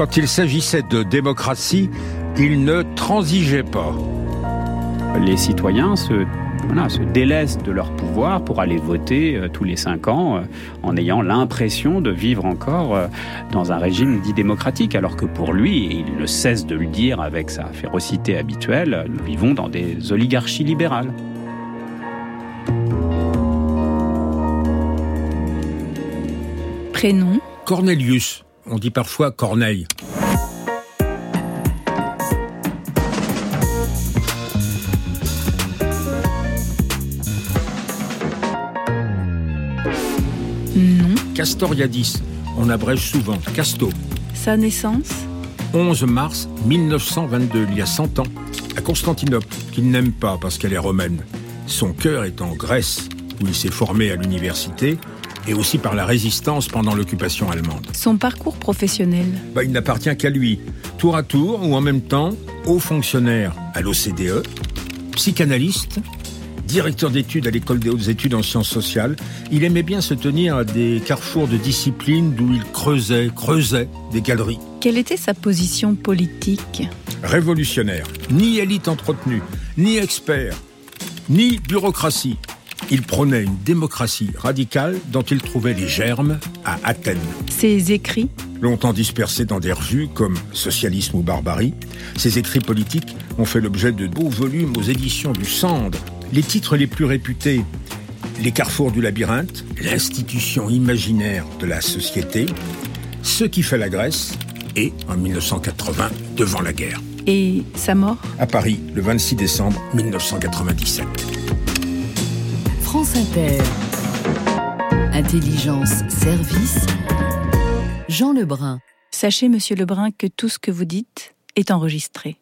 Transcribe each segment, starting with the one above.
Quand il s'agissait de démocratie, il ne transigeait pas. Les citoyens se voilà, se délaissent de leur pouvoir pour aller voter euh, tous les cinq ans euh, en ayant l'impression de vivre encore euh, dans un régime dit démocratique, alors que pour lui, et il ne cesse de le dire avec sa férocité habituelle, nous vivons dans des oligarchies libérales. Prénom? Cornelius. On dit parfois Corneille. Non. Castoriadis. On abrège souvent. Casto. Sa naissance 11 mars 1922, il y a 100 ans, à Constantinople, qu'il n'aime pas parce qu'elle est romaine. Son cœur est en Grèce, où il s'est formé à l'université, et aussi par la résistance pendant l'occupation allemande. Son parcours professionnel Bah, il n'appartient qu'à lui, tour à tour ou en même temps, haut fonctionnaire à l'OCDE, psychanalyste, directeur d'études à l'école des hautes études en sciences sociales. Il aimait bien se tenir à des carrefours de discipline d'où il creusait, creusait des galeries. Quelle était sa position politique? Révolutionnaire, ni élite entretenue, ni expert, ni bureaucratie. Il prônait une démocratie radicale dont il trouvait les germes à Athènes. Ses écrits Longtemps dispersés dans des revues comme Socialisme ou Barbarie, ses écrits politiques ont fait l'objet de beaux volumes aux éditions du Cendre. Les titres les plus réputés Les carrefours du labyrinthe, L'institution imaginaire de la société, Ce qui fait la Grèce et, en 1980, Devant la guerre. et sa mort À Paris, le 26 décembre 1997. France Inter. Intelligence, service. Jean Lebrun. Sachez, monsieur Lebrun, que tout ce que vous dites est enregistré.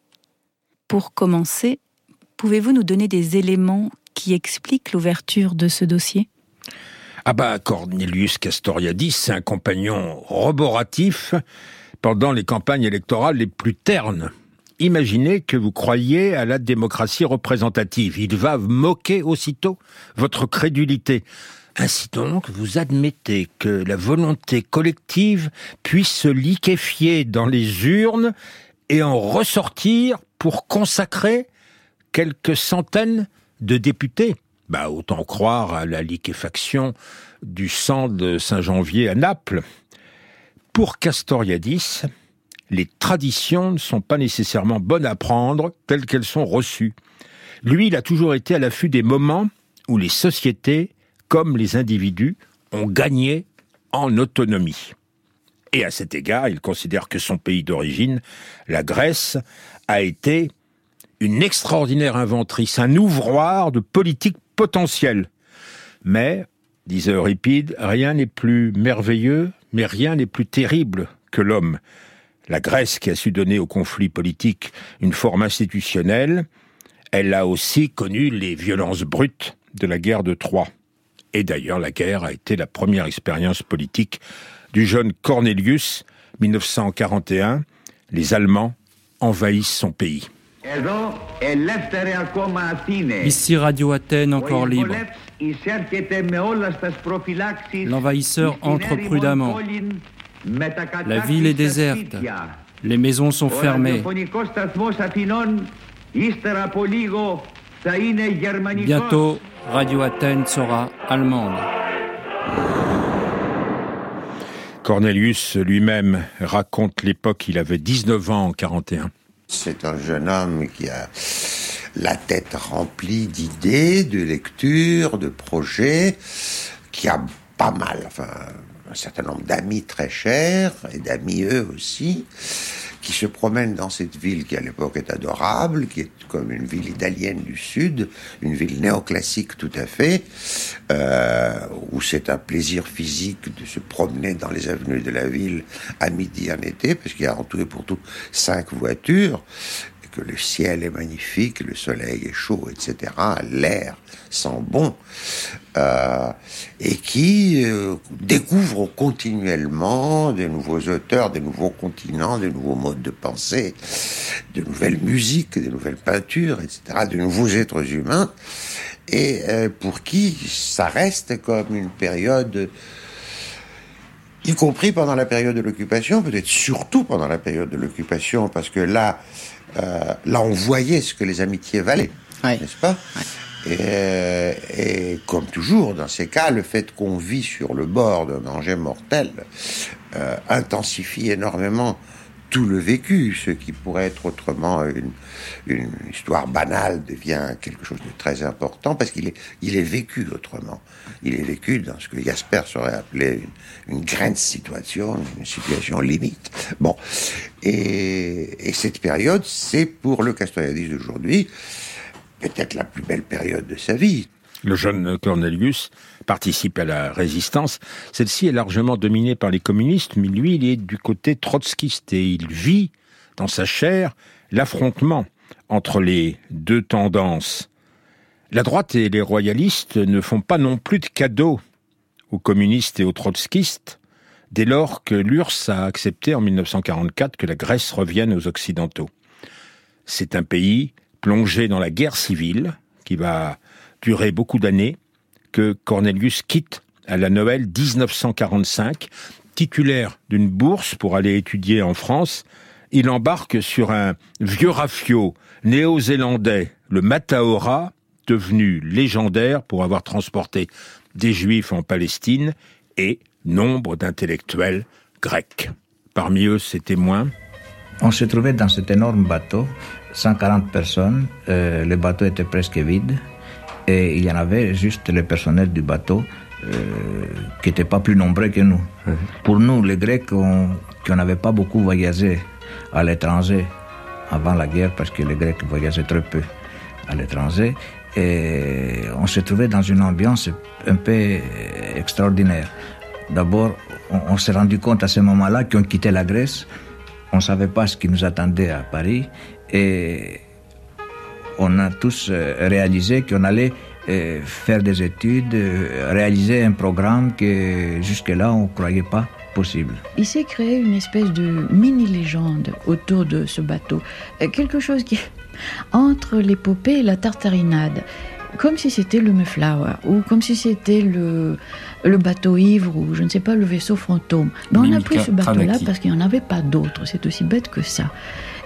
Pour commencer, pouvez-vous nous donner des éléments qui expliquent l'ouverture de ce dossier? Ah bah, Cornelius Castoriadis, c'est un compagnon roboratif pendant les campagnes électorales les plus ternes. Imaginez que vous croyez à la démocratie représentative. Il va moquer aussitôt votre crédulité. Ainsi donc, vous admettez que la volonté collective puisse se liquéfier dans les urnes et en ressortir pour consacrer quelques centaines de députés. Bah, autant croire à la liquéfaction du sang de Saint-Janvier à Naples. Pour Castoriadis, les traditions ne sont pas nécessairement bonnes à prendre telles qu'elles sont reçues. Lui, il a toujours été à l'affût des moments où les sociétés, comme les individus, ont gagné en autonomie. Et à cet égard, il considère que son pays d'origine, la Grèce, a été une extraordinaire inventrice, un ouvroir de politique potentielle. Mais, disait Euripide, rien n'est plus merveilleux, mais rien n'est plus terrible que l'homme. La Grèce qui a su donner au conflit politique une forme institutionnelle, elle a aussi connu les violences brutes de la guerre de Troie. Et d'ailleurs, la guerre a été la première expérience politique du jeune Cornelius, 1941. Les Allemands envahissent son pays. Ici Radio Athènes, encore libre. L'envahisseur entre prudemment. La ville est déserte. Les maisons sont fermées. Bientôt, Radio Athènes sera allemande. Cornelius lui-même raconte l'époque, il avait 19 ans en 41. C'est un jeune homme qui a la tête remplie d'idées, de lectures, de projets, qui a pas mal, enfin, un certain nombre d'amis très chers, et d'amis eux aussi, qui se promènent dans cette ville qui à l'époque est adorable, qui est comme une ville italienne du Sud, une ville néoclassique tout à fait, euh, où c'est un plaisir physique de se promener dans les avenues de la ville à midi en été, parce qu'il y a en tout et pour tout cinq voitures, que le ciel est magnifique, le soleil est chaud, etc., l'air sent bon, euh, et qui euh, découvre continuellement de nouveaux auteurs, de nouveaux continents, de nouveaux modes de pensée, de nouvelles musiques, de nouvelles peintures, etc., de nouveaux êtres humains, et euh, pour qui ça reste comme une période y compris pendant la période de l'occupation, peut-être surtout pendant la période de l'occupation, parce que là, euh, là, on voyait ce que les amitiés valaient, n'est-ce pas et, et, comme toujours, dans ces cas, le fait qu'on vit sur le bord d'un danger mortel euh, intensifie énormément tout le vécu. Ce qui pourrait être autrement une, une histoire banale devient quelque chose de très important parce qu'il est, il est vécu autrement. Il est vécu dans ce que Jasper serait appelé une, une grande situation, une situation limite. Bon. Et, et cette période, c'est pour le Castoriadis d'aujourd'hui, peut-être la plus belle période de sa vie. Le jeune Cornelius participe à la résistance. Celle-ci est largement dominée par les communistes, mais lui, il est du côté trotskiste et il vit dans sa chair l'affrontement entre les deux tendances. La droite et les royalistes ne font pas non plus de cadeaux aux communistes et aux trotskistes dès lors que l'URSS a accepté en 1944 que la Grèce revienne aux Occidentaux. C'est un pays plongé dans la guerre civile, qui va durer beaucoup d'années, que Cornelius quitte à la Noël 1945, titulaire d'une bourse pour aller étudier en France. Il embarque sur un vieux rafio néo-zélandais, le Mataora, devenu légendaire pour avoir transporté des juifs en Palestine et nombre d'intellectuels grecs. Parmi eux, ses témoins. On se trouvait dans cet énorme bateau 140 personnes. Euh, le bateau était presque vide. Et il y en avait juste le personnel du bateau euh, qui n'était pas plus nombreux que nous. Mmh. Pour nous, les Grecs, on, qui n'avait pas beaucoup voyagé à l'étranger avant la guerre, parce que les Grecs voyageaient très peu à l'étranger, et on se trouvait dans une ambiance un peu extraordinaire. D'abord, on, on s'est rendu compte à ce moment-là qu'on quittait la Grèce, on ne savait pas ce qui nous attendait à Paris, et on a tous euh, réalisé qu'on allait euh, faire des études, euh, réaliser un programme que jusque-là on ne croyait pas possible. Il s'est créé une espèce de mini-légende autour de ce bateau. Quelque chose qui entre l'épopée et la tartarinade. Comme si c'était le Mayflower, ou comme si c'était le, le bateau ivre, ou je ne sais pas, le vaisseau fantôme. Mais on a pris ce bateau-là parce qu'il n'y en avait pas d'autre. C'est aussi bête que ça.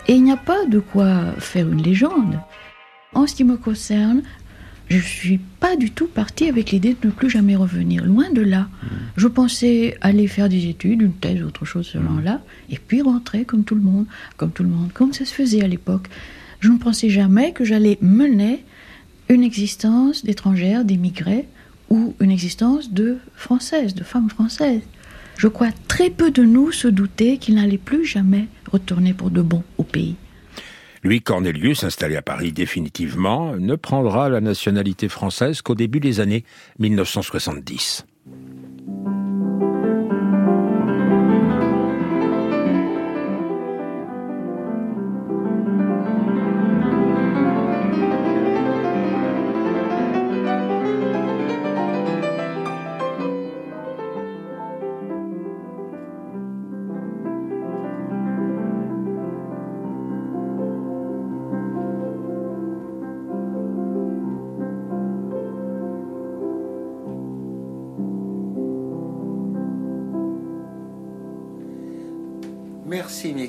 Et il n'y a pas de quoi faire une légende. En ce qui me concerne, je ne suis pas du tout partie avec l'idée de ne plus jamais revenir. Loin de là. Mmh. Je pensais aller faire des études, une thèse, autre chose selon mmh. là, et puis rentrer comme tout le monde, comme tout le monde, comme ça se faisait à l'époque. Je ne pensais jamais que j'allais mener une existence d'étrangère, d'émigrés, ou une existence de française, de femme française. Je crois très peu de nous se doutaient qu'il n'allait plus jamais retourner pour de bon au pays. Lui, Cornelius, installé à Paris définitivement, ne prendra la nationalité française qu'au début des années 1970.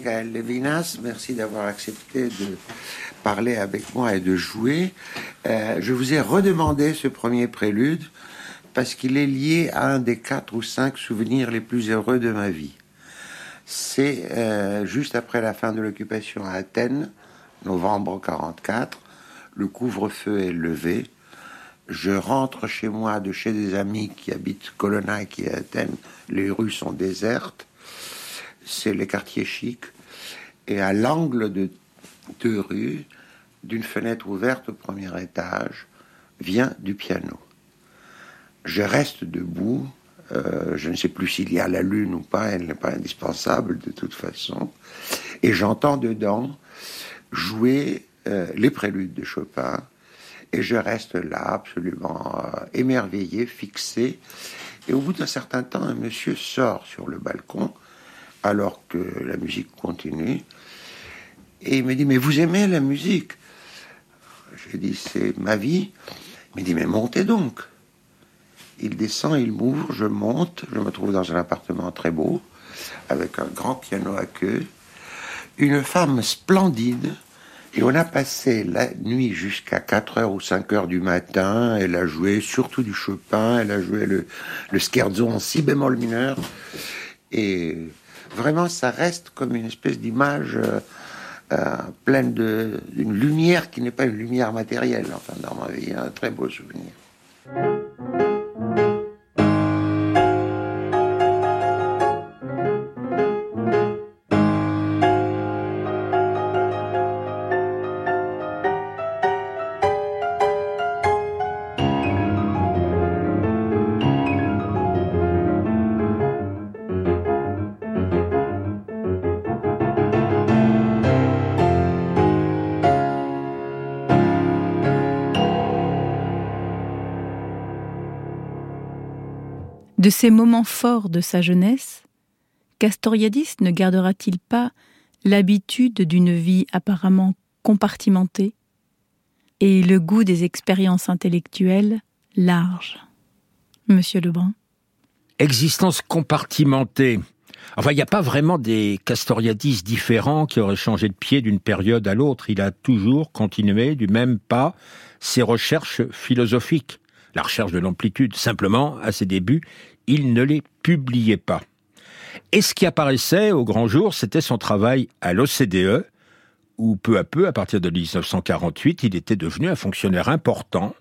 Levinas, merci d'avoir accepté de parler avec moi et de jouer. Euh, je vous ai redemandé ce premier prélude parce qu'il est lié à un des quatre ou cinq souvenirs les plus heureux de ma vie. C'est euh, juste après la fin de l'occupation à Athènes, novembre 44, le couvre-feu est levé. Je rentre chez moi de chez des amis qui habitent Colonna qui est à Athènes. Les rues sont désertes c'est les quartiers chics. Et à l'angle de deux rues, d'une fenêtre ouverte au premier étage, vient du piano. Je reste debout. Euh, je ne sais plus s'il y a la lune ou pas, elle n'est pas indispensable de toute façon. Et j'entends dedans jouer euh, les préludes de Chopin. Et je reste là, absolument euh, émerveillé, fixé. Et au bout d'un certain temps, un monsieur sort sur le balcon alors que la musique continue. Et il me dit, mais vous aimez la musique? J'ai dit, c'est ma vie. Il me dit, mais montez donc. il descend, il m'ouvre, je monte, je me trouve dans un appartement très beau, avec un grand piano à queue, une femme splendide, et on a passé la nuit jusqu'à 4 heures ou 5 heures du matin. Elle a joué surtout du Chopin, elle a joué le, le scherzo en si bémol mineur. Et vraiment, ça reste comme une espèce d'image euh, euh, pleine d'une lumière qui n'est pas une lumière matérielle. Enfin, vie, un très beau souvenir. De ces moments forts de sa jeunesse, Castoriadis ne gardera-t-il pas l'habitude d'une vie apparemment compartimentée et le goût des expériences intellectuelles larges Monsieur Lebrun Existence compartimentée. Enfin, il n'y a pas vraiment des Castoriadis différents qui auraient changé de pied d'une période à l'autre. Il a toujours continué du même pas ses recherches philosophiques, la recherche de l'amplitude. Simplement, à ses débuts, il ne les publiait pas. Et ce qui apparaissait au grand jour, c'était son travail à l'OCDE, où peu à peu, à partir de 1948, il était devenu un fonctionnaire important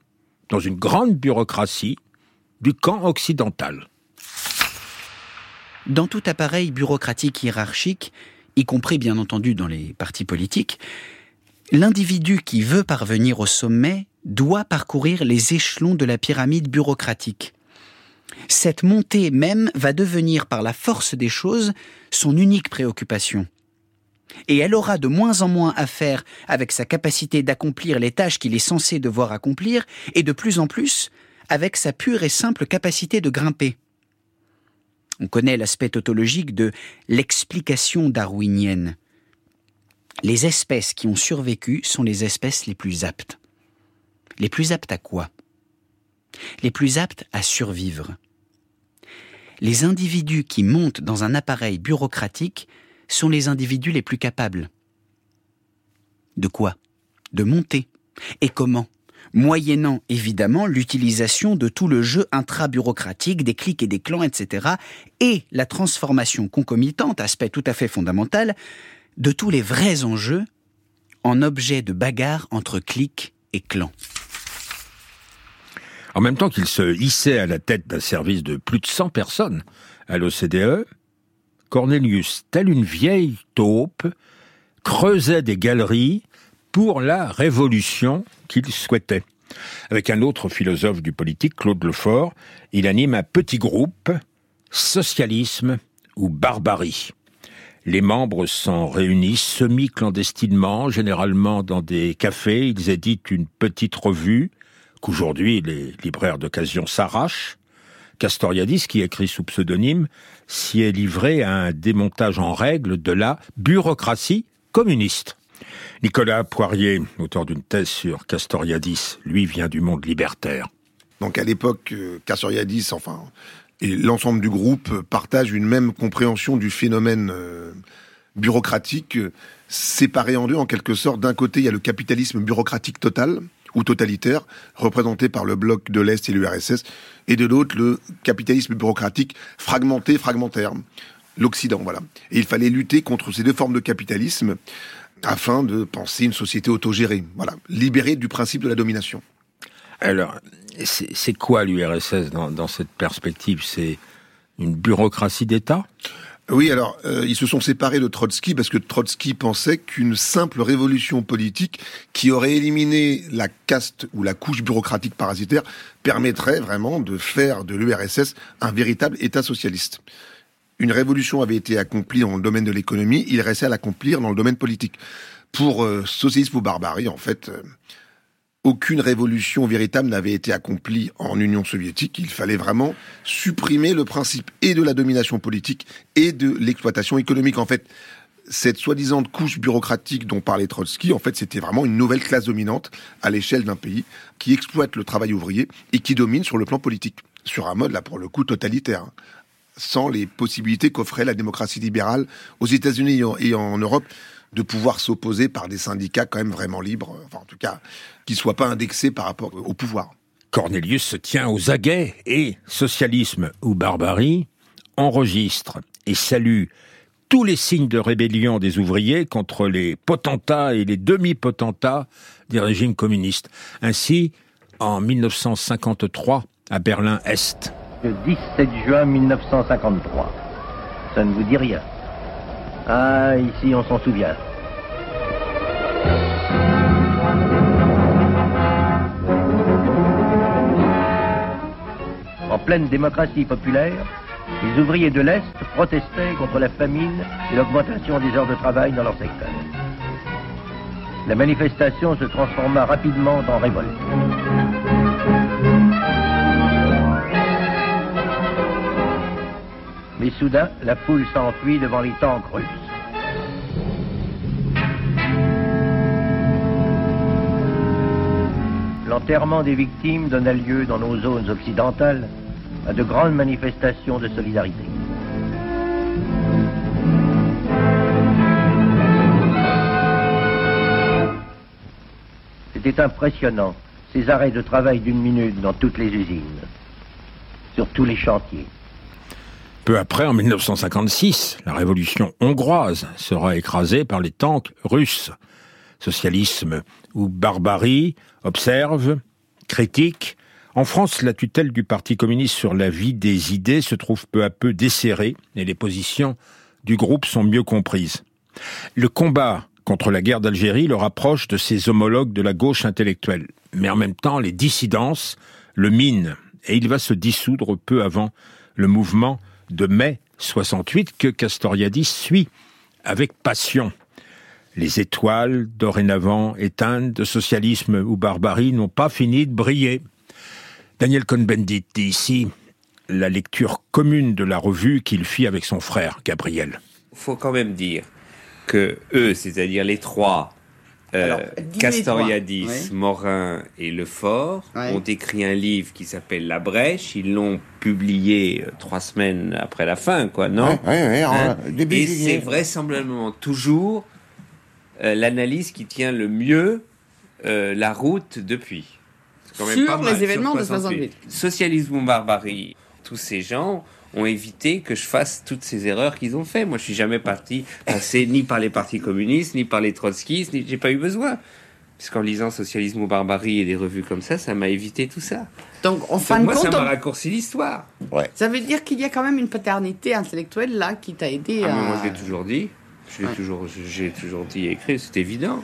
dans une grande bureaucratie du camp occidental. Dans tout appareil bureaucratique hiérarchique, y compris bien entendu dans les partis politiques, l'individu qui veut parvenir au sommet doit parcourir les échelons de la pyramide bureaucratique cette montée même va devenir par la force des choses son unique préoccupation. Et elle aura de moins en moins à faire avec sa capacité d'accomplir les tâches qu'il est censé devoir accomplir, et de plus en plus avec sa pure et simple capacité de grimper. On connaît l'aspect tautologique de l'explication darwinienne. Les espèces qui ont survécu sont les espèces les plus aptes. Les plus aptes à quoi? Les plus aptes à survivre les individus qui montent dans un appareil bureaucratique sont les individus les plus capables. De quoi? De monter. Et comment? Moyennant évidemment l'utilisation de tout le jeu intra-bureaucratique des clics et des clans, etc., et la transformation concomitante, aspect tout à fait fondamental, de tous les vrais enjeux en objets de bagarre entre clics et clans. En même temps qu'il se hissait à la tête d'un service de plus de 100 personnes à l'OCDE, Cornelius, tel une vieille taupe, creusait des galeries pour la révolution qu'il souhaitait. Avec un autre philosophe du politique, Claude Lefort, il anime un petit groupe, Socialisme ou Barbarie. Les membres s'en réunissent semi-clandestinement, généralement dans des cafés, ils éditent une petite revue, qu'aujourd'hui les libraires d'occasion s'arrachent, Castoriadis, qui écrit sous pseudonyme, s'y est livré à un démontage en règle de la bureaucratie communiste. Nicolas Poirier, auteur d'une thèse sur Castoriadis, lui vient du monde libertaire. Donc à l'époque, euh, Castoriadis, enfin, et l'ensemble du groupe partagent une même compréhension du phénomène euh, bureaucratique, euh, séparé en deux en quelque sorte. D'un côté, il y a le capitalisme bureaucratique total, ou totalitaire, représenté par le bloc de l'Est et l'URSS, et de l'autre, le capitalisme bureaucratique fragmenté, fragmentaire, l'Occident, voilà. Et il fallait lutter contre ces deux formes de capitalisme afin de penser une société autogérée, voilà, libérée du principe de la domination. Alors, c'est quoi l'URSS dans, dans cette perspective? C'est une bureaucratie d'État? Oui, alors euh, ils se sont séparés de Trotsky parce que Trotsky pensait qu'une simple révolution politique qui aurait éliminé la caste ou la couche bureaucratique parasitaire permettrait vraiment de faire de l'URSS un véritable État socialiste. Une révolution avait été accomplie dans le domaine de l'économie, il restait à l'accomplir dans le domaine politique. Pour euh, socialisme ou barbarie, en fait, euh, aucune révolution véritable n'avait été accomplie en Union soviétique. Il fallait vraiment supprimer le principe et de la domination politique et de l'exploitation économique. En fait, cette soi-disant couche bureaucratique dont parlait Trotsky, en fait, c'était vraiment une nouvelle classe dominante à l'échelle d'un pays qui exploite le travail ouvrier et qui domine sur le plan politique. sur un mode, là, pour le coup, totalitaire, hein, sans les possibilités qu'offrait la démocratie libérale aux États-Unis et en Europe de pouvoir s'opposer par des syndicats quand même vraiment libres, enfin en tout cas, qui ne soient pas indexés par rapport au pouvoir. Cornelius se tient aux aguets et, socialisme ou barbarie, enregistre et salue tous les signes de rébellion des ouvriers contre les potentats et les demi-potentats des régimes communistes. Ainsi, en 1953, à Berlin-Est. Le 17 juin 1953. Ça ne vous dit rien. Ah, ici, on s'en souvient. En pleine démocratie populaire, les ouvriers de l'Est protestaient contre la famine et l'augmentation des heures de travail dans leur secteur. La manifestation se transforma rapidement en révolte. Mais soudain, la foule s'enfuit devant les tanks russes. L'enterrement des victimes donna lieu dans nos zones occidentales à de grandes manifestations de solidarité. C'était impressionnant, ces arrêts de travail d'une minute dans toutes les usines, sur tous les chantiers. Peu après, en 1956, la révolution hongroise sera écrasée par les tanks russes. Socialisme ou barbarie, observe, critique, en France, la tutelle du Parti communiste sur la vie des idées se trouve peu à peu desserrée et les positions du groupe sont mieux comprises. Le combat contre la guerre d'Algérie le rapproche de ses homologues de la gauche intellectuelle. Mais en même temps, les dissidences le minent et il va se dissoudre peu avant le mouvement de mai 68 que Castoriadis suit avec passion. Les étoiles, dorénavant éteintes de socialisme ou barbarie, n'ont pas fini de briller. Daniel Cohn-Bendit dit ici la lecture commune de la revue qu'il fit avec son frère, Gabriel. Il faut quand même dire que eux, c'est-à-dire les trois, euh, Castoriadis, Morin et Lefort, ont écrit un livre qui s'appelle La Brèche. Ils l'ont publié euh, trois semaines après la fin, quoi, non hein Et c'est vraisemblablement toujours euh, l'analyse qui tient le mieux la route depuis. Sur les événements de 68. Socialisme ou barbarie, tous ces gens ont évité que je fasse toutes ces erreurs qu'ils ont fait. Moi, je suis jamais parti passer ni par les partis communistes, ni par les trotskistes, ni j'ai pas eu besoin. Puisqu'en lisant Socialisme ou barbarie et des revues comme ça, ça m'a évité tout ça. Donc, en fin de moi, compte, ça m'a raccourci l'histoire. Ouais. Ça veut dire qu'il y a quand même une paternité intellectuelle là qui t'a aidé ah, à. moi, je l'ai toujours dit. Je l'ai toujours, j'ai toujours dit et écrit, c'est évident.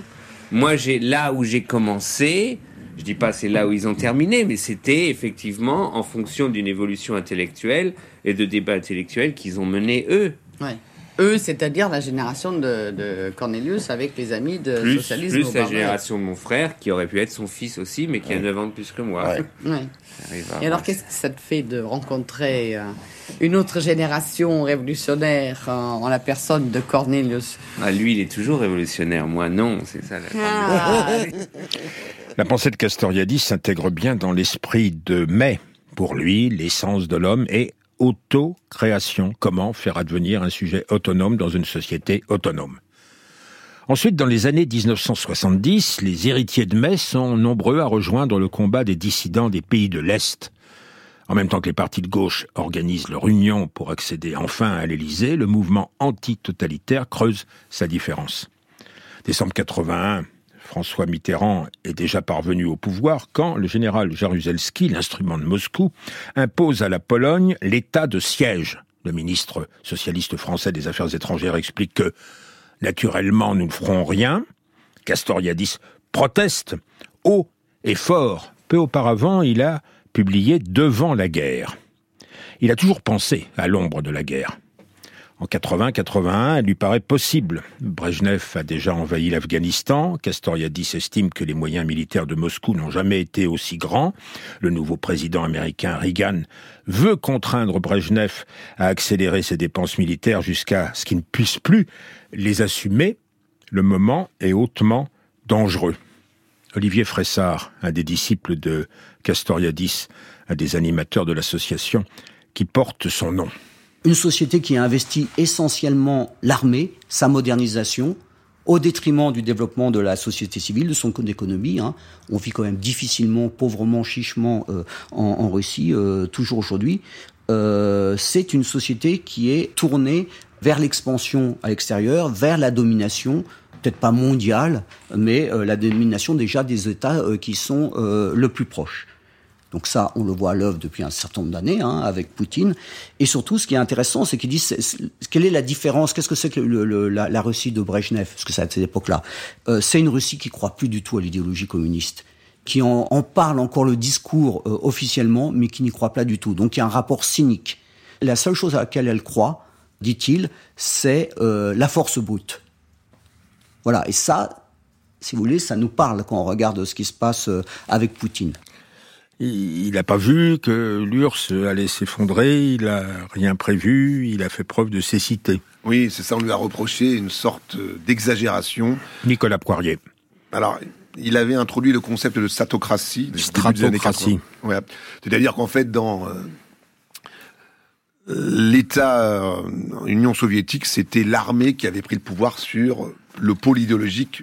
Moi, j'ai là où j'ai commencé, je dis pas c'est là où ils ont terminé, mais c'était effectivement en fonction d'une évolution intellectuelle et de débats intellectuels qu'ils ont mené eux. Ouais. Eux, c'est-à-dire la génération de, Cornelius avec les amis de plus, socialisme. Plus la génération de mon frère, qui aurait pu être son fils aussi, mais qui a 9 ans de plus que moi. Ouais. Et alors, qu'est-ce que ça te fait de rencontrer euh, une autre génération révolutionnaire en, la personne de Cornelius? Ah, Lui, il est toujours révolutionnaire. Moi, non. C'est ça la ah. La pensée de Castoriadis s'intègre bien dans l'esprit de Mai. Pour lui, l'essence de l'homme est auto-création. Comment faire advenir un sujet autonome dans une société autonome? Ensuite, dans les années 1970, les héritiers de Mai sont nombreux à rejoindre le combat des dissidents des pays de l'Est. En même temps que les partis de gauche organisent leur union pour accéder enfin à l'Élysée, le mouvement anti-totalitaire creuse sa différence. Décembre 81, François Mitterrand est déjà parvenu au pouvoir quand le général Jaruzelski, l'instrument de Moscou, impose à la Pologne l'état de siège. Le ministre socialiste français des Affaires étrangères explique que, naturellement, nous ne ferons rien. Castoriadis proteste haut et fort. Peu auparavant, il a publié Devant la guerre. Il a toujours pensé à l'ombre de la guerre. En 80-81, elle lui paraît possible. Brejnev a déjà envahi l'Afghanistan. Castoriadis estime que les moyens militaires de Moscou n'ont jamais été aussi grands. Le nouveau président américain Reagan veut contraindre Brejnev à accélérer ses dépenses militaires jusqu'à ce qu'il ne puisse plus les assumer. Le moment est hautement dangereux. Olivier Fressard, un des disciples de Castoriadis, un des animateurs de l'association, qui porte son nom. Une société qui a investi essentiellement l'armée, sa modernisation, au détriment du développement de la société civile, de son économie. Hein. On vit quand même difficilement, pauvrement, chichement euh, en, Russie, euh, toujours aujourd'hui. Euh, c'est une société qui est tournée vers l'expansion à l'extérieur, vers la domination, peut-être pas mondiale, mais la domination déjà des États qui sont le plus proches. Donc ça, on le voit à l'œuvre depuis un certain nombre d'années hein, avec Poutine. Et surtout, ce qui est intéressant, c'est qu'il dit quelle est la différence Qu'est-ce que c'est que la, Russie de Brezhnev? Parce que c'est à cette époque-là. Euh, c'est une Russie qui croit plus du tout à l'idéologie communiste qui en, parle encore le discours euh, officiellement, mais qui n'y croit pas du tout. Donc il y a un rapport cynique. La seule chose à laquelle elle croit, dit-il, c'est euh, la force brute. Voilà, et ça, si vous voulez, ça nous parle quand on regarde ce qui se passe avec Poutine il n'a pas vu que l'URSS allait s'effondrer, il a rien prévu, il a fait preuve de cécité. Oui, c'est ça, on lui a reproché une sorte d'exagération. Nicolas Poirier. Alors, il avait introduit le concept de satocratie. Stratocratie. Ouais. C'est-à-dire qu'en fait, dans euh, l'État euh, Union soviétique, c'était l'armée qui avait pris le pouvoir sur le pôle idéologique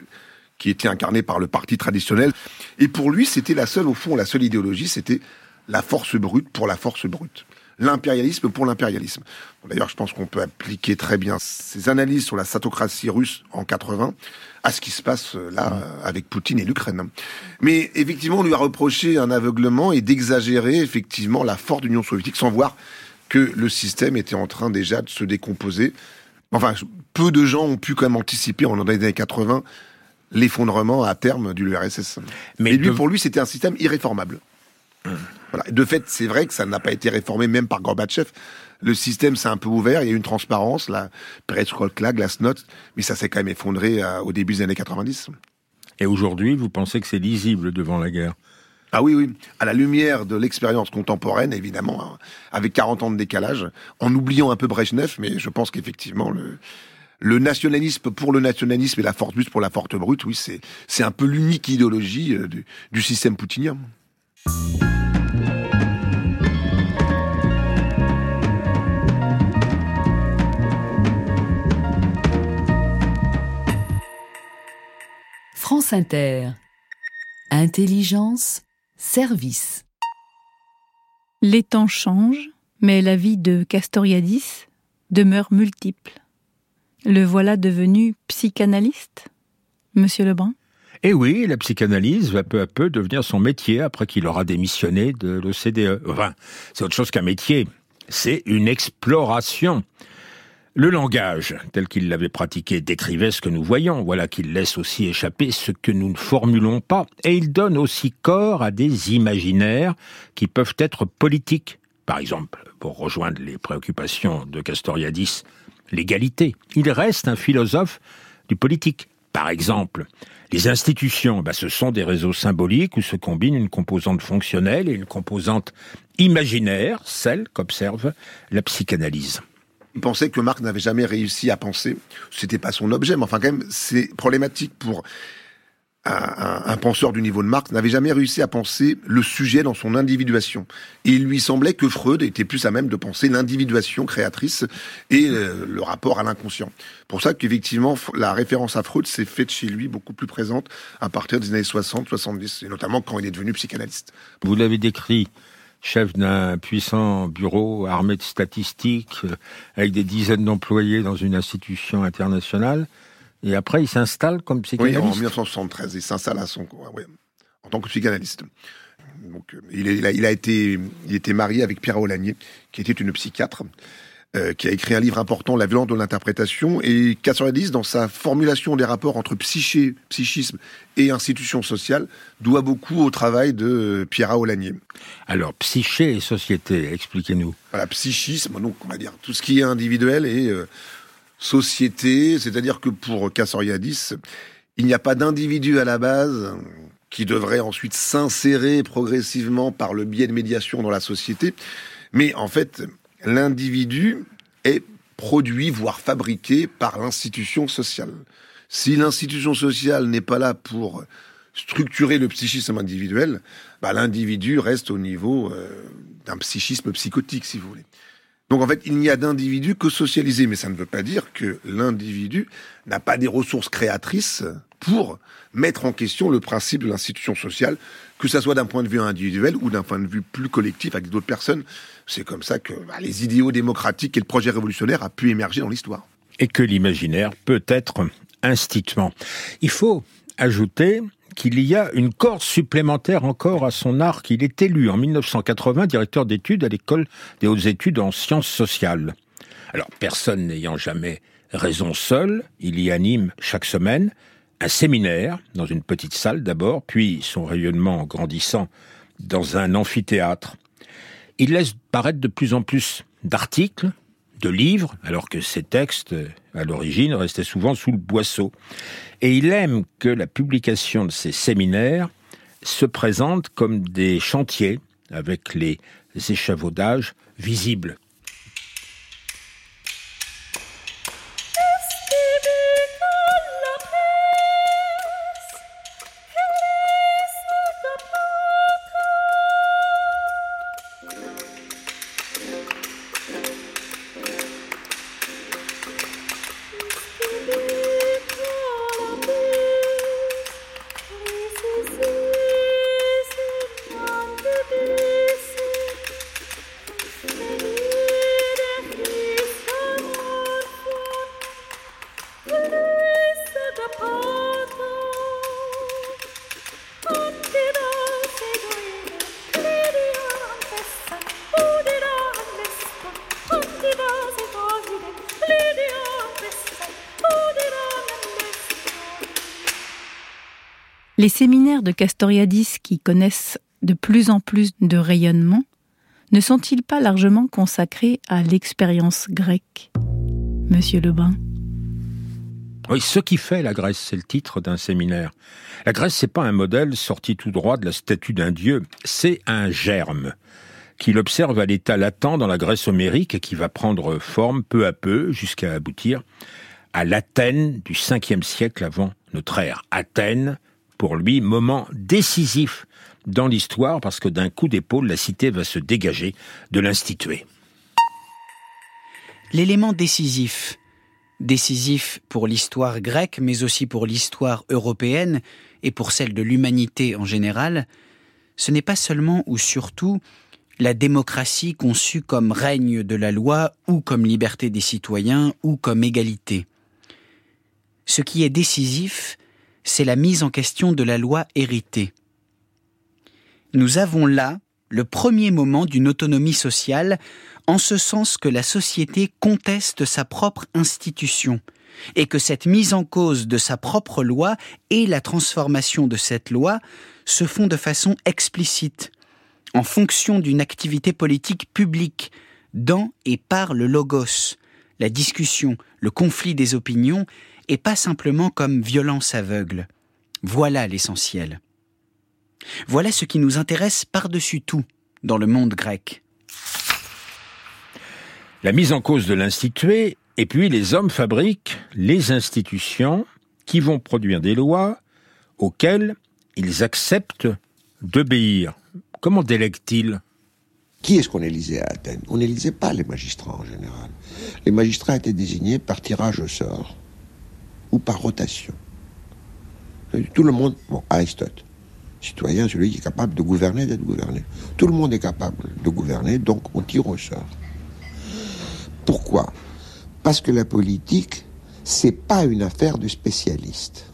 qui était incarné par le parti traditionnel. Et pour lui, c'était la seule, au fond, la seule idéologie, c'était la force brute pour la force brute. L'impérialisme pour l'impérialisme. D'ailleurs, je pense qu'on peut appliquer très bien ces analyses sur la satocratie russe en 80 à ce qui se passe euh, là avec Poutine et l'Ukraine. Mais effectivement, on lui a reproché un aveuglement et d'exagérer effectivement la force de soviétique sans voir que le système était en train déjà de se décomposer. Enfin, peu de gens ont pu quand même anticiper en les années 80 l'effondrement à terme du l'URSS. Mais lui, pour lui, c'était un système irréformable. Voilà. De fait, c'est vrai que ça n'a pas été réformé même par Gorbatchev. Le système s'est un peu ouvert, il y a eu une transparence, la Perestroika, Glasnost, mais ça s'est quand même effondré euh, au début des années 90. Et aujourd'hui, vous pensez que c'est lisible devant la guerre? Ah oui, oui. À la lumière de l'expérience contemporaine, évidemment, hein, avec 40 ans de décalage, en oubliant un peu Brezhnev, mais je pense qu'effectivement, le, le nationalisme pour le nationalisme et la force brute pour la force brute, oui, c'est, c'est un peu l'unique idéologie euh, du, du système poutinien. France Inter. Intelligence, service. Les temps changent, mais la vie de Castoriadis demeure multiple. Le voilà devenu psychanalyste, Monsieur Lebrun? Eh oui, la psychanalyse va peu à peu devenir son métier après qu'il aura démissionné de l'OCDE. Enfin, c'est autre chose qu'un métier, c'est une exploration. Le langage, tel qu'il l'avait pratiqué, décrivait ce que nous voyons. Voilà qu'il laisse aussi échapper ce que nous ne formulons pas. Et il donne aussi corps à des imaginaires qui peuvent être politiques. Par exemple, pour rejoindre les préoccupations de Castoriadis, l'égalité. Il reste un philosophe du politique. Par exemple, les institutions, bah, ce sont des réseaux symboliques où se combine une composante fonctionnelle et une composante imaginaire, celle qu'observe la psychanalyse. Il pensait que Marx n'avait jamais réussi à penser. C'était pas son objet, mais enfin quand même, c'est problématique pour un, penseur du niveau de Marx n'avait jamais réussi à penser le sujet dans son individuation. Et il lui semblait que Freud était plus à même de penser l'individuation créatrice et euh, le rapport à l'inconscient. Pour ça qu'effectivement, la référence à Freud s'est faite chez lui beaucoup plus présente à partir des années 60, 70, et notamment quand il est devenu psychanalyste. Vous l'avez décrit chef d'un puissant bureau armé de statistiques, euh, avec des dizaines d'employés dans une institution internationale. Et après, il s'installe comme psychanalyste. Oui, en 1973, il s'installe à son, en tant que psychanalyste. Donc, euh, il, il, a, il, a, été, il était marié avec Pierre Olagnier, qui était une psychiatre, euh, qui a écrit un livre important, La violence de l'interprétation, et Castoriadis, dans sa formulation des rapports entre psyché, psychisme et institution sociale, doit beaucoup au travail de Pierre Olagnier. Alors, psyché et société, expliquez-nous. Voilà, psychisme, donc on va dire tout ce qui est individuel et euh, société, c'est-à-dire que pour Cassoriadis, il n'y a pas d'individu à la base qui devrait ensuite s'insérer progressivement par le biais de médiation dans la société, mais en fait, l'individu est produit, voire fabriqué par l'institution sociale. Si l'institution sociale n'est pas là pour structurer le psychisme individuel, bah, l'individu reste au niveau euh, d'un psychisme psychotique, si vous voulez. Donc en fait, il n'y a d'individu que socialisé, mais ça ne veut pas dire que l'individu n'a pas des ressources créatrices pour mettre en question le principe de l'institution sociale, que ça soit d'un point de vue individuel ou d'un point de vue plus collectif avec d'autres personnes. C'est comme ça que bah, les idéaux démocratiques et le projet révolutionnaire a pu émerger dans l'histoire. Et que l'imaginaire peut être instituant. Il faut ajouter qu'il y a une corde supplémentaire encore à son arc. Il est élu en 1980 directeur d'études à l'école des hautes études en sciences sociales. Alors, personne n'ayant jamais raison seul, il y anime chaque semaine un séminaire dans une petite salle d'abord, puis son rayonnement grandissant dans un amphithéâtre. Il laisse paraître de plus en plus d'articles, de livres, alors que ses textes, à l'origine, restaient souvent sous le boisseau. Et il aime que la publication de ses séminaires se présente comme des chantiers avec les échafaudages visibles. De Castoriadis qui connaissent de plus en plus de rayonnement ne sont-ils pas largement consacrés à l'expérience grecque Monsieur Lebrun? Oui, ce qui fait la Grèce, c'est le titre d'un séminaire. La Grèce, c'est pas un modèle sorti tout droit de la statue d'un dieu, c'est un germe qu'il observe à l'état latent dans la Grèce homérique et qui va prendre forme peu à peu jusqu'à aboutir à l'Athènes du 5e siècle avant notre ère. Athènes, pour lui, moment décisif dans l'histoire parce que d'un coup d'épaule, la cité va se dégager de l'institué. L'élément décisif, décisif pour l'histoire grecque, mais aussi pour l'histoire européenne et pour celle de l'humanité en général, ce n'est pas seulement ou surtout la démocratie conçue comme règne de la loi ou comme liberté des citoyens ou comme égalité. Ce qui est décisif, c'est la mise en question de la loi héritée. Nous avons là le premier moment d'une autonomie sociale, en ce sens que la société conteste sa propre institution, et que cette mise en cause de sa propre loi et la transformation de cette loi se font de façon explicite, en fonction d'une activité politique publique, dans et par le logos, la discussion, le conflit des opinions, et pas simplement comme violence aveugle. Voilà l'essentiel. Voilà ce qui nous intéresse par-dessus tout dans le monde grec. La mise en cause de l'institué, et puis les hommes fabriquent les institutions qui vont produire des lois auxquelles ils acceptent d'obéir. Comment délèguent-ils? Qui est-ce qu'on élisait à Athènes? On n'élisait pas les magistrats en général. Les magistrats étaient désignés par tirage au sort par rotation. Tout le monde, Aristote, citoyen, celui qui est capable de gouverner, d'être gouverné. Tout le monde est capable de gouverner, donc on tire au sort. Pourquoi? Parce que la politique, c'est pas une affaire de spécialistes.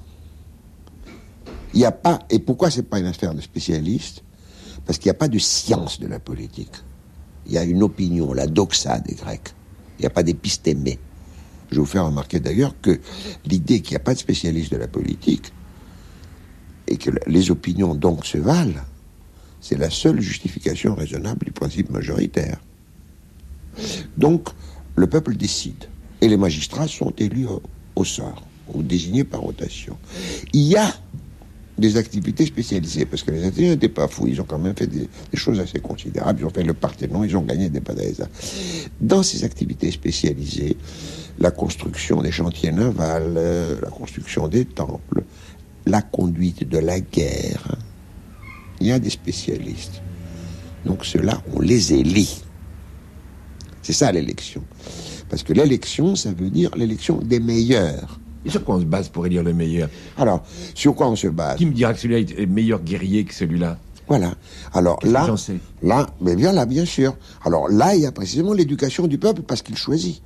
Il n'y a pas. Et pourquoi c'est pas une affaire de spécialistes? Parce qu'il n'y a pas de science de la politique. Il y a une opinion, la doxa des Grecs. Il n'y a pas d'épistémé. Je vous faire remarquer d'ailleurs que l'idée qu'il n'y a pas de spécialiste de la politique et que les opinions donc se valent, c'est la seule justification raisonnable du principe majoritaire. Donc, le peuple décide et les magistrats sont élus au, sort ou désignés par rotation. Il y a des activités spécialisées, parce que les Athéniens n'étaient pas fous, ils ont quand même fait des, choses assez considérables, ils ont fait le Parthénon, ils ont gagné des batailles. Dans ces activités spécialisées, la construction des chantiers navals, euh, la construction des temples, la conduite de la guerre, il y a des spécialistes. Donc ceux-là, on les élit. C'est ça l'élection. Parce que l'élection, ça veut dire l'élection des meilleurs. Et sur quoi on se base pour élire le meilleur? Alors, sur quoi on se base? Qui me dira que celui-là est meilleur guerrier que celui-là? Voilà. Alors là, là, mais bien là, bien sûr. Alors là, il y a précisément l'éducation du peuple parce qu'il choisit.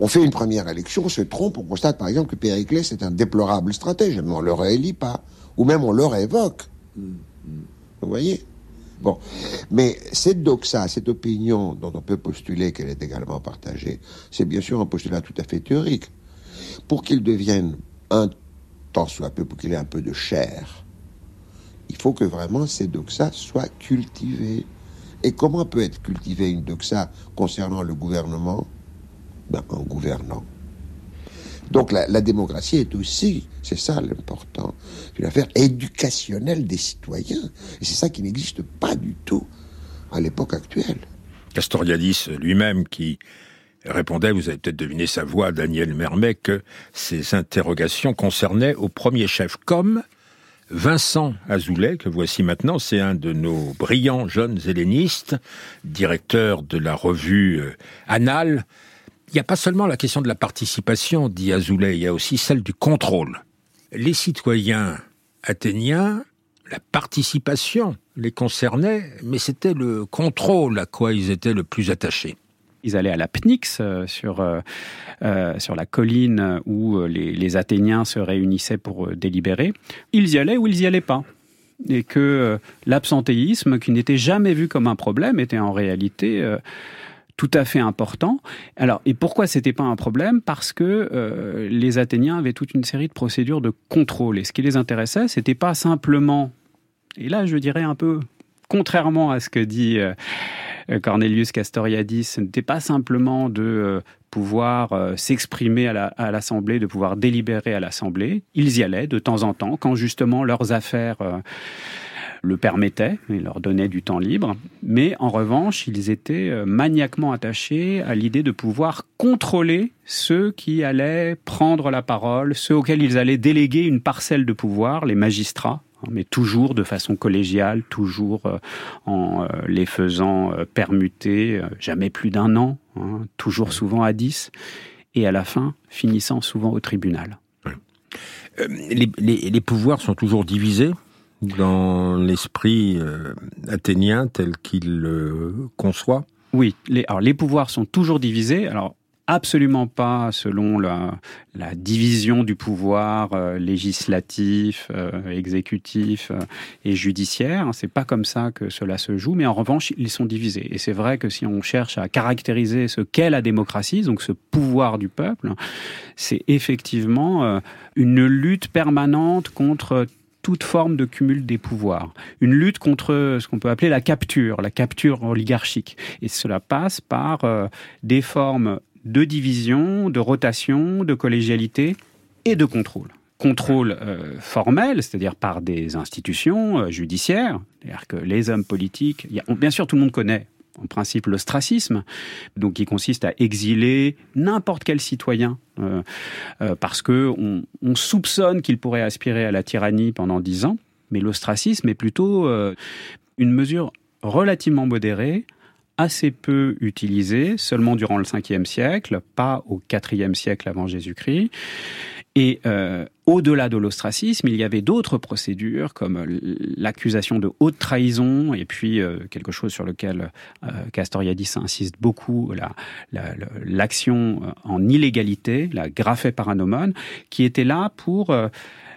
On fait une première élection, on se trompe, on constate par exemple que Périclès est un déplorable stratège, mais on le réélit pas, ou même on le révoque. Vous voyez? Bon, mais cette doxa, cette opinion dont on peut postuler qu'elle est également partagée, c'est bien sûr un postulat tout à fait théorique. Pour qu'il devienne un tant soit peu, pour qu'il ait un peu de chair, il faut que vraiment ces doxas soient cultivées. Et comment peut être cultivée une doxa concernant le gouvernement? En gouvernant. Donc la, la, démocratie est aussi, c'est ça l'important, une affaire éducationnelle des citoyens. Et c'est ça qui n'existe pas du tout à l'époque actuelle. Castoriadis lui-même qui répondait, vous avez peut-être deviné sa voix, Daniel Mermet, que ces interrogations concernaient au premier chef, comme Vincent Azoulay, que voici maintenant, c'est un de nos brillants jeunes hellénistes, directeur de la revue euh, Annales. Il n'y a pas seulement la question de la participation, dit Azoulay, il y a aussi celle du contrôle. Les citoyens athéniens, la participation les concernait, mais c'était le contrôle à quoi ils étaient le plus attachés. Ils allaient à la Pnyx, euh, sur, euh, euh, sur la colline où les, Athéniens se réunissaient pour délibérer. Ils y allaient ou ils y allaient pas et que l'absentéisme, qui n'était jamais vu comme un problème, était en réalité tout à fait important. Alors, et pourquoi c'était pas un problème? Parce que les Athéniens avaient toute une série de procédures de contrôle. Et ce qui les intéressait, c'était pas simplement, et là je dirais un peu contrairement à ce que dit euh, Cornelius Castoriadis, ce n'était pas simplement de euh, pouvoir euh, s'exprimer à l'Assemblée, de pouvoir délibérer à l'Assemblée. Ils y allaient de temps en temps, quand justement leurs affaires le permettaient et leur donnaient du temps libre. Mais en revanche, ils étaient maniaquement attachés à l'idée de pouvoir contrôler ceux qui allaient prendre la parole, ceux auxquels ils allaient déléguer une parcelle de pouvoir, les magistrats, Hein, mais toujours de façon collégiale, toujours euh, en euh, les faisant euh, permuter, jamais plus d'un an, hein, toujours souvent à dix, et à la fin finissant souvent au tribunal. Les, pouvoirs sont toujours divisés dans l'esprit athénien tel qu'il le conçoit Oui, les, alors les pouvoirs sont toujours divisés. Alors absolument pas selon la, division du pouvoir euh, législatif, euh, exécutif euh, et judiciaire. C'est pas comme ça que cela se joue, mais en revanche, ils sont divisés. Et c'est vrai que si on cherche à caractériser ce qu'est la démocratie, donc ce pouvoir du peuple, c'est effectivement une lutte permanente contre toute forme de cumul des pouvoirs. Une lutte contre ce qu'on peut appeler la capture, la capture oligarchique. Et cela passe par des formes de division, de rotation, de collégialité et de contrôle. Contrôle euh, formel, c'est-à-dire par des institutions euh, judiciaires, c'est-à-dire que les hommes politiques, bien sûr tout le monde connaît en principe l'ostracisme, donc qui consiste à exiler n'importe quel citoyen euh, parce que on, soupçonne qu'il pourrait aspirer à la tyrannie pendant dix ans, mais l'ostracisme est plutôt une mesure relativement modérée assez peu utilisé, seulement durant le 5e siècle, pas au 4e siècle avant Jésus-Christ. Et euh, au-delà de l'ostracisme, il y avait d'autres procédures comme l'accusation de haute trahison et puis euh, quelque chose sur lequel euh, Castoriadis insiste beaucoup, l'action la, en illégalité, la graphée paranomone, qui était là pour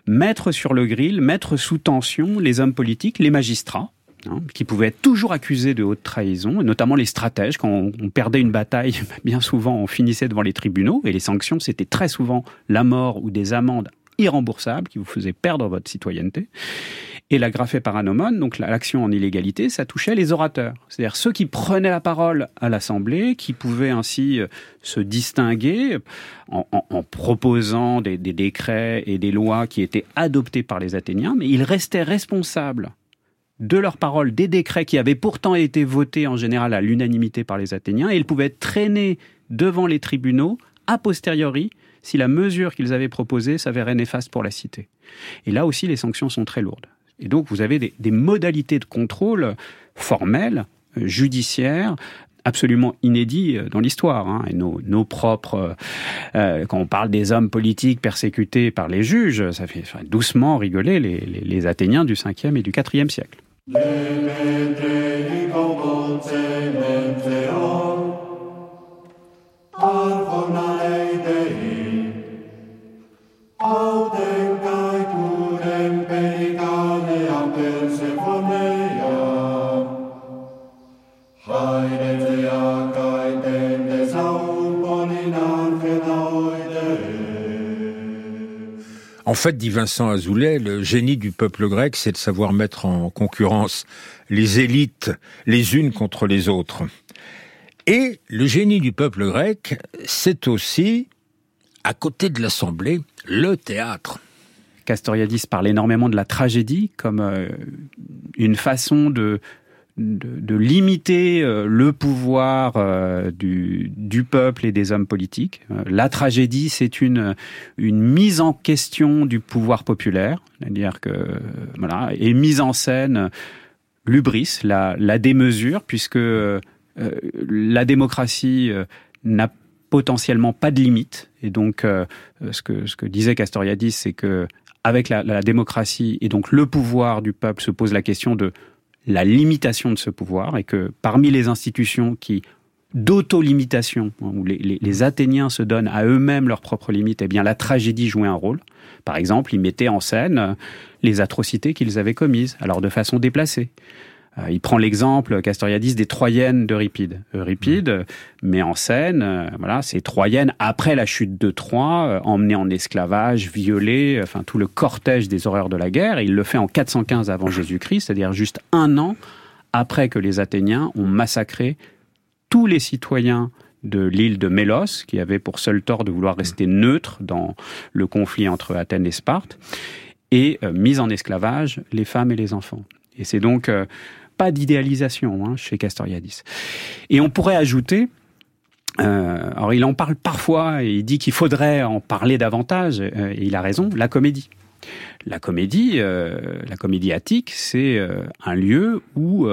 mettre sur le grill, mettre sous tension les hommes politiques, les magistrats, Hein, qui pouvaient être toujours accusés de haute trahison, notamment les stratèges. Quand on, perdait une bataille, bien souvent on finissait devant les tribunaux, et les sanctions, c'était très souvent la mort ou des amendes irremboursables qui vous faisaient perdre votre citoyenneté. Et la graphée paranomone, donc l'action en illégalité, ça touchait les orateurs, c'est-à-dire ceux qui prenaient la parole à l'Assemblée, qui pouvaient ainsi euh, se distinguer en, proposant des, des décrets et des lois qui étaient adoptés par les Athéniens, mais ils restaient responsables de leurs paroles des décrets qui avaient pourtant été votés en général à l'unanimité par les Athéniens, et ils pouvaient être traînés devant les tribunaux a posteriori si la mesure qu'ils avaient proposée s'avérait néfaste pour la cité. Et là aussi, les sanctions sont très lourdes. Et donc, vous avez des, des modalités de contrôle formelles, judiciaires, absolument inédits euh, dans l'histoire. Hein. Et nos, nos propres, euh, euh, quand on parle des hommes politiques persécutés par les juges, ça fait doucement rigoler les, les, les Athéniens du 5e et du 4e siècle. Demetre nicom boncenem teor, En fait, dit Vincent Azoulay, le génie du peuple grec, c'est de savoir mettre en concurrence les élites les unes contre les autres. Et le génie du peuple grec, c'est aussi, à côté de l'Assemblée, le théâtre. Castoriadis parle énormément de la tragédie comme euh, une façon de, de, limiter euh, le pouvoir euh, du, peuple et des hommes politiques. Euh, la tragédie, c'est une, mise en question du pouvoir populaire, c'est-à-dire que voilà, et mise en scène l'ubris, la, démesure, puisque la démocratie n'a potentiellement pas de limite. Et donc, ce, que, disait Castoriadis, c'est que avec la démocratie et donc le pouvoir du peuple se pose la question de la limitation de ce pouvoir et que parmi les institutions qui d'auto-limitation, où les, Athéniens se donnent à eux-mêmes leurs propres limites, eh bien la tragédie jouait un rôle. Par exemple, ils mettaient en scène les atrocités qu'ils avaient commises, alors de façon déplacée. Euh, il prend l'exemple, Castoriadis, des Troyennes d'Euripide. Euripide mmh. met en scène euh, voilà, ces Troyennes après la chute de Troie, euh, emmenées en esclavage, violées, enfin tout le cortège des horreurs de la guerre. Et il le fait en 415 avant Jésus-Christ, c'est-à-dire juste un an après que les Athéniens ont massacré tous les citoyens de l'île de Mélos, qui avait pour seul tort de vouloir rester neutre dans le conflit entre Athènes et Sparte, et euh, mis en esclavage les femmes et les enfants. Et c'est donc euh, pas d'idéalisation hein, chez Castoriadis. Et on pourrait ajouter, euh, alors il en parle parfois et il dit qu'il faudrait en parler davantage, euh, et il a raison, la comédie. La comédie, euh, la comédie attique, c'est un lieu où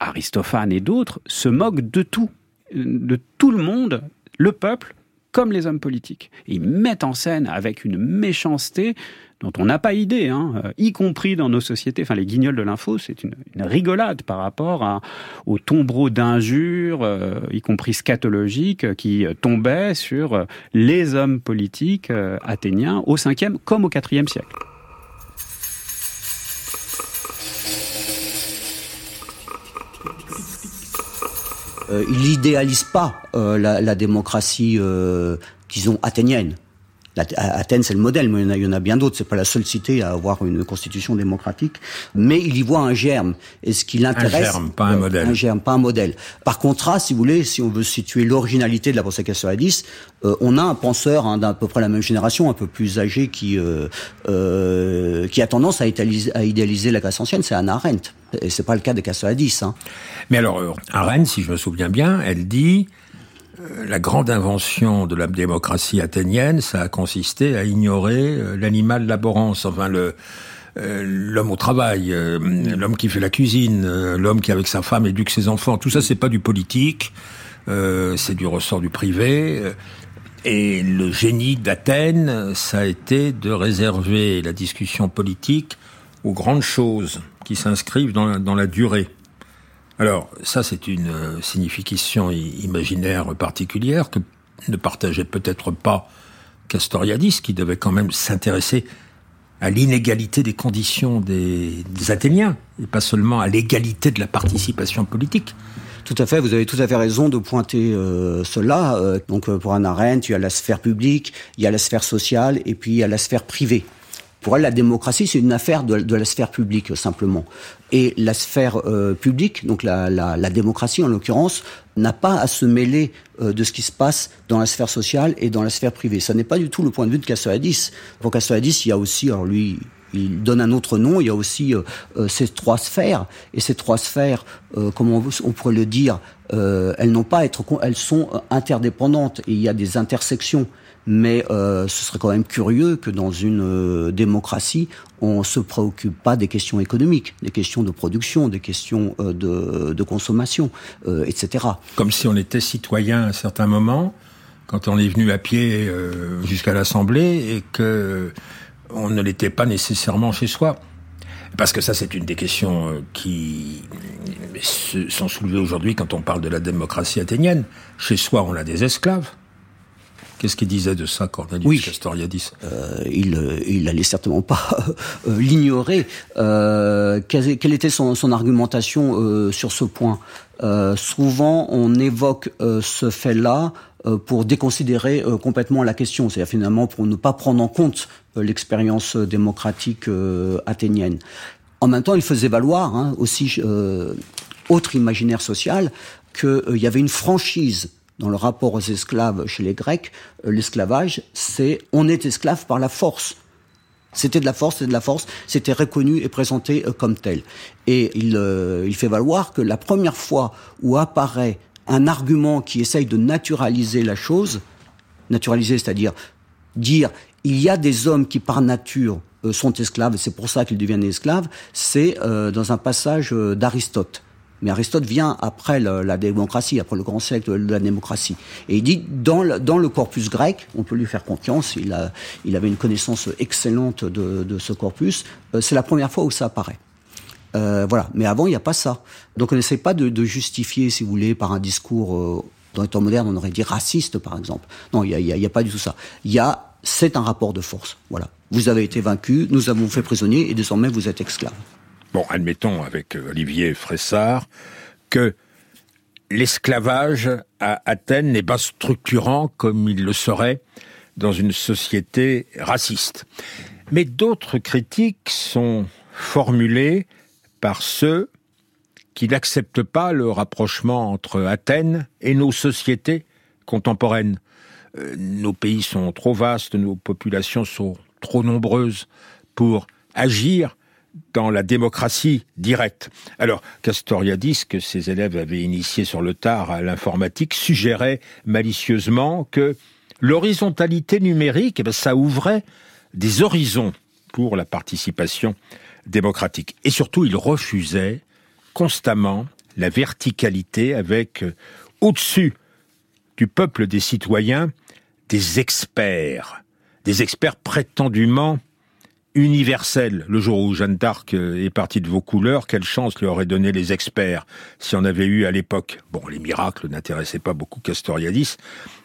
Aristophane et d'autres se moquent de tout, de tout le monde, le peuple comme les hommes politiques. Ils mettent en scène avec une méchanceté dont on n'a pas idée, hein, y compris dans nos sociétés. Enfin, les guignols de l'info, c'est une, rigolade par rapport aux tombereaux d'injures, euh, y compris scatologiques, qui tombaient sur les hommes politiques euh, athéniens au 5e comme au 4e siècle. Euh, il n'idéalise pas euh, la, la, démocratie, euh, disons, athénienne. Athènes, c'est le modèle, mais il y en a, il y en a bien d'autres. C'est pas la seule cité à avoir une constitution démocratique, mais il y voit un germe. Et ce qui l'intéresse, un germe, pas un modèle. Un germe, pas un modèle. Par contraste, si vous voulez, si on veut situer l'originalité de la pensée castoriadis, euh, on a un penseur hein, d'à peu près la même génération, un peu plus âgé, qui euh, euh, qui a tendance à idéaliser, à idéaliser la Grèce ancienne. C'est Anna Arendt. Et c'est pas le cas de Castoriadis. Hein. Mais alors, Arendt, si je me souviens bien, elle dit la grande invention de la démocratie athénienne, ça a consisté à ignorer l'animal laborance, enfin euh, l'homme au travail, euh, l'homme qui fait la cuisine, euh, l'homme qui avec sa femme éduque ses enfants. Tout ça, c'est pas du politique, c'est du ressort du privé. Et le génie d'Athènes, ça a été de réserver la discussion politique aux grandes choses qui s'inscrivent dans la durée. Alors, ça, c'est une euh, signification imaginaire particulière que ne partageait peut-être pas Castoriadis, qui devait quand même s'intéresser à l'inégalité des conditions des, Athéniens, et pas seulement à l'égalité de la participation politique. Tout à fait, vous avez tout à fait raison de pointer euh, cela. Euh, donc pour Anna Arendt, il y a la sphère publique, il y a la sphère sociale, et puis il y a la sphère privée. Pour elle, la démocratie, c'est une affaire de, la sphère publique, simplement. Et la sphère euh, publique, donc la, la, la démocratie en l'occurrence, n'a pas à se mêler euh, de ce qui se passe dans la sphère sociale et dans la sphère privée. Ça n'est pas du tout le point de vue de Castoriadis. Pour Castoriadis, il y a aussi, alors lui, il donne un autre nom. Il y a aussi ces trois sphères. Et ces trois sphères, comment on, pourrait le dire, elles n'ont pas à être, elles sont interdépendantes. Et il y a des intersections mais euh, ce serait quand même curieux que dans une euh, démocratie, on se préoccupe pas des questions économiques, des questions de production, des questions euh, de, de, consommation, euh, etc. Comme si on était citoyen à un certain moment, quand on est venu à pied jusqu'à l'Assemblée et que on ne l'était pas nécessairement chez soi. Parce que ça, c'est une des questions qui sont soulevées aujourd'hui quand on parle de la démocratie athénienne. Chez soi, on a des esclaves. Qu'est-ce qu'il disait de ça, Cornelius oui. Castoriadis? Euh, Il euh, il allait certainement pas euh, l'ignorer. Euh, quelle, quelle, était son, son argumentation euh, sur ce point? Souvent, on évoque ce fait-là pour déconsidérer complètement la question, c'est-à-dire finalement pour ne pas prendre en compte l'expérience démocratique athénienne. En même temps, il faisait valoir hein, aussi autre imaginaire social qu'il y avait une franchise dans le rapport aux esclaves chez les Grecs, euh, l'esclavage, c'est on est esclave par la force. C'était de la force, c'était de la force, c'était reconnu et présenté euh, comme tel. Et il, euh, il fait valoir que la première fois où apparaît un argument qui essaye de naturaliser la chose, naturaliser, c'est-à-dire dire il y a des hommes qui par nature sont esclaves et c'est pour ça qu'ils deviennent esclaves, c'est dans un passage d'Aristote. Mais Aristote vient après la démocratie, après le grand siècle de la démocratie. Et il dit, dans le, corpus grec, on peut lui faire confiance, il, avait une connaissance excellente de, ce corpus, euh, c'est la première fois où ça apparaît. Euh, voilà. Mais avant, il n'y a pas ça. Donc on n'essaie pas de, justifier, si vous voulez, par un discours, euh, dans les temps modernes, on aurait dit raciste, par exemple. Non, il n'y a, a, a pas du tout ça. Il y a, c'est un rapport de force. Voilà. Vous avez été vaincu, nous avons fait prisonnier, et désormais vous êtes esclave. Bon, admettons avec euh, Olivier Fressard que l'esclavage à Athènes n'est pas structurant comme il le serait dans une société raciste. Mais d'autres critiques sont formulées par ceux qui n'acceptent pas le rapprochement entre Athènes et nos sociétés contemporaines. Euh, nos pays sont trop vastes, nos populations sont trop nombreuses pour agir dans la démocratie directe. Alors, Castoriadis, que ses élèves avaient initié sur le tard à l'informatique, suggérait malicieusement que l'horizontalité numérique, eh ben, ça ouvrait des horizons pour la participation démocratique. Et surtout, il refusait constamment la verticalité avec euh, au-dessus du peuple des citoyens des experts, des experts prétendument universel. Le jour où Jeanne d'Arc euh, est partie de vos couleurs, quelle chance lui auraient donné les experts si on avait eu à l'époque. Bon, les miracles n'intéressaient pas beaucoup Castoriadis.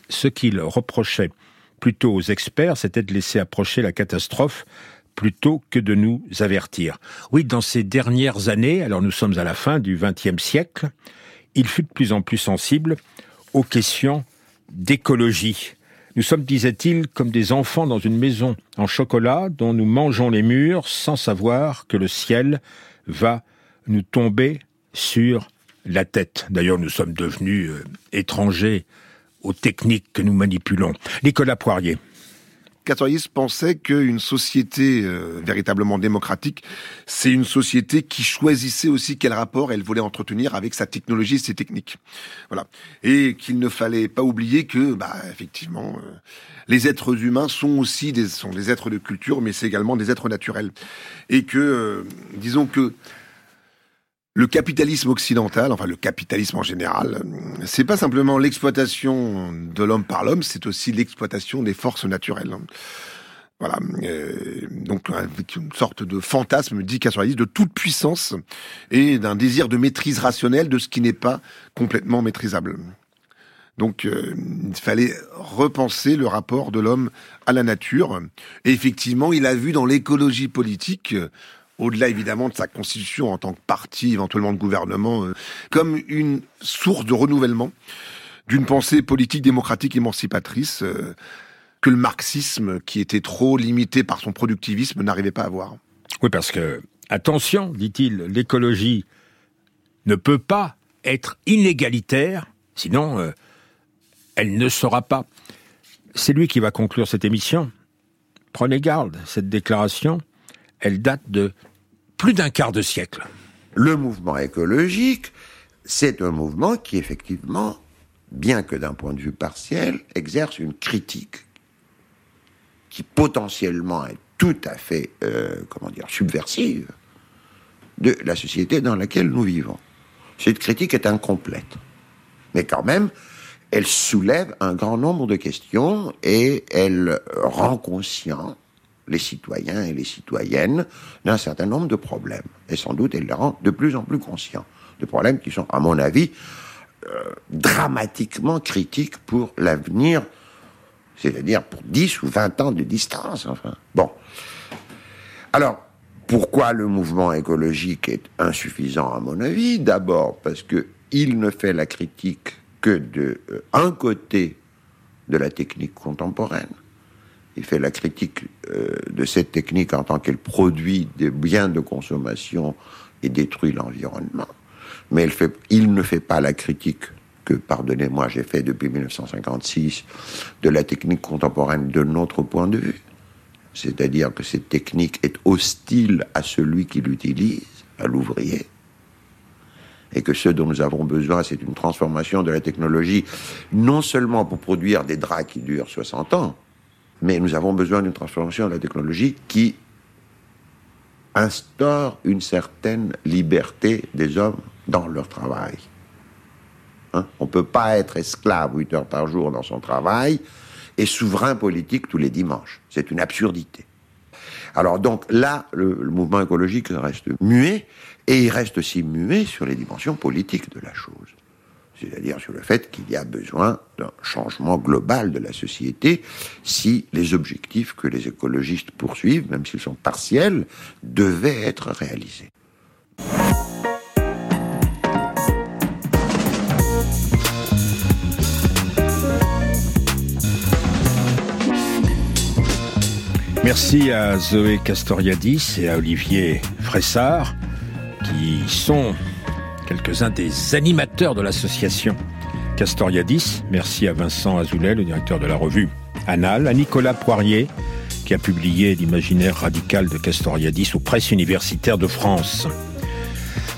Ce qu'il reprochait plutôt aux experts, c'était de laisser approcher la catastrophe plutôt que de nous avertir. Oui, dans ces dernières années, alors nous sommes à la fin du XXe siècle, il fut de plus en plus sensible aux questions d'écologie. Nous sommes, disait-il, comme des enfants dans une maison en chocolat dont nous mangeons les murs sans savoir que le ciel va nous tomber sur la tête. D'ailleurs, nous sommes devenus euh, étrangers aux techniques que nous manipulons. Nicolas Poirier. Castoriadis pensait qu'une société euh, véritablement démocratique, c'est une société qui choisissait aussi quel rapport elle voulait entretenir avec sa technologie et ses techniques. Voilà. Et qu'il ne fallait pas oublier que, bah, effectivement, euh, les êtres humains sont aussi des, sont des êtres de culture, mais c'est également des êtres naturels. Et que, euh, disons que le capitalisme occidental, enfin le capitalisme en général, c'est pas simplement l'exploitation de l'homme par l'homme, c'est aussi l'exploitation des forces naturelles. Voilà, euh, donc une sorte de fantasme, dit Castoriadis, de toute puissance et d'un désir de maîtrise rationnelle de ce qui n'est pas complètement maîtrisable. Donc euh, il fallait repenser le rapport de l'homme à la nature. Et effectivement, il a vu dans l'écologie politique au-delà évidemment de sa constitution en tant que parti éventuellement de gouvernement, euh, comme une source de renouvellement d'une pensée politique démocratique émancipatrice euh, que le marxisme, qui était trop limité par son productivisme, n'arrivait pas à voir. Oui, parce que, attention, dit-il, l'écologie ne peut pas être inégalitaire, sinon euh, elle ne sera pas. C'est lui qui va conclure cette émission. Prenez garde, cette déclaration elle date de plus d'un quart de siècle. Le mouvement écologique, c'est un mouvement qui effectivement, bien que d'un point de vue partiel, exerce une critique qui potentiellement est tout à fait, euh, comment dire, subversive de la société dans laquelle nous vivons. Cette critique est incomplète. Mais quand même, elle soulève un grand nombre de questions et elle rend conscient les citoyens et les citoyennes d'un certain nombre de problèmes. Et sans doute, elle les rend de plus en plus conscients. De problèmes qui sont, à mon avis, euh, dramatiquement critiques pour l'avenir, c'est-à-dire pour 10 ou 20 ans de distance, enfin. Bon. Alors, pourquoi le mouvement écologique est insuffisant à mon avis? D'abord parce que il ne fait la critique que de euh, un côté de la technique contemporaine. Il fait la critique euh, de cette technique en tant qu'elle produit des biens de consommation et détruit l'environnement. Mais il ne fait pas la critique que, pardonnez-moi, j'ai fait depuis 1956 de la technique contemporaine de notre point de vue c'est-à-dire que cette technique est hostile à celui qui l'utilise, à l'ouvrier, et que ce dont nous avons besoin, c'est une transformation de la technologie, non seulement pour produire des draps qui durent 60 ans, mais nous avons besoin d'une transformation de la technologie qui instaure une certaine liberté des hommes dans leur travail. Hein? On ne peut pas être esclave 8 heures par jour dans son travail et souverain politique tous les dimanches. C'est une absurdité. Alors donc là, le, mouvement écologique reste muet, et il reste aussi muet sur les dimensions politiques de la chose. C'est-à-dire sur le fait qu'il y a besoin d'un changement global de la société si les objectifs que les écologistes poursuivent, même s'ils sont partiels, devaient être réalisés. Merci à Zoé Castoriadis et à Olivier Fressard, qui sont quelques-uns des animateurs de l'association Castoriadis. Merci à Vincent Azoulay, le directeur de la revue Annal, à Nicolas Poirier, qui a publié l'imaginaire radical de Castoriadis aux presses universitaires de France.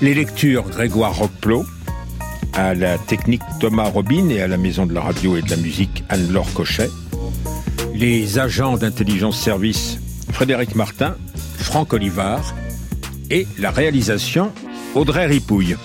Les lectures Grégoire Roqueplot, à la technique Thomas Robin et à la maison de la radio et de la musique Anne-Laure Cochet les agents d'intelligence service Frédéric Martin, Franck Olivard et la réalisation Audrey Ripouille.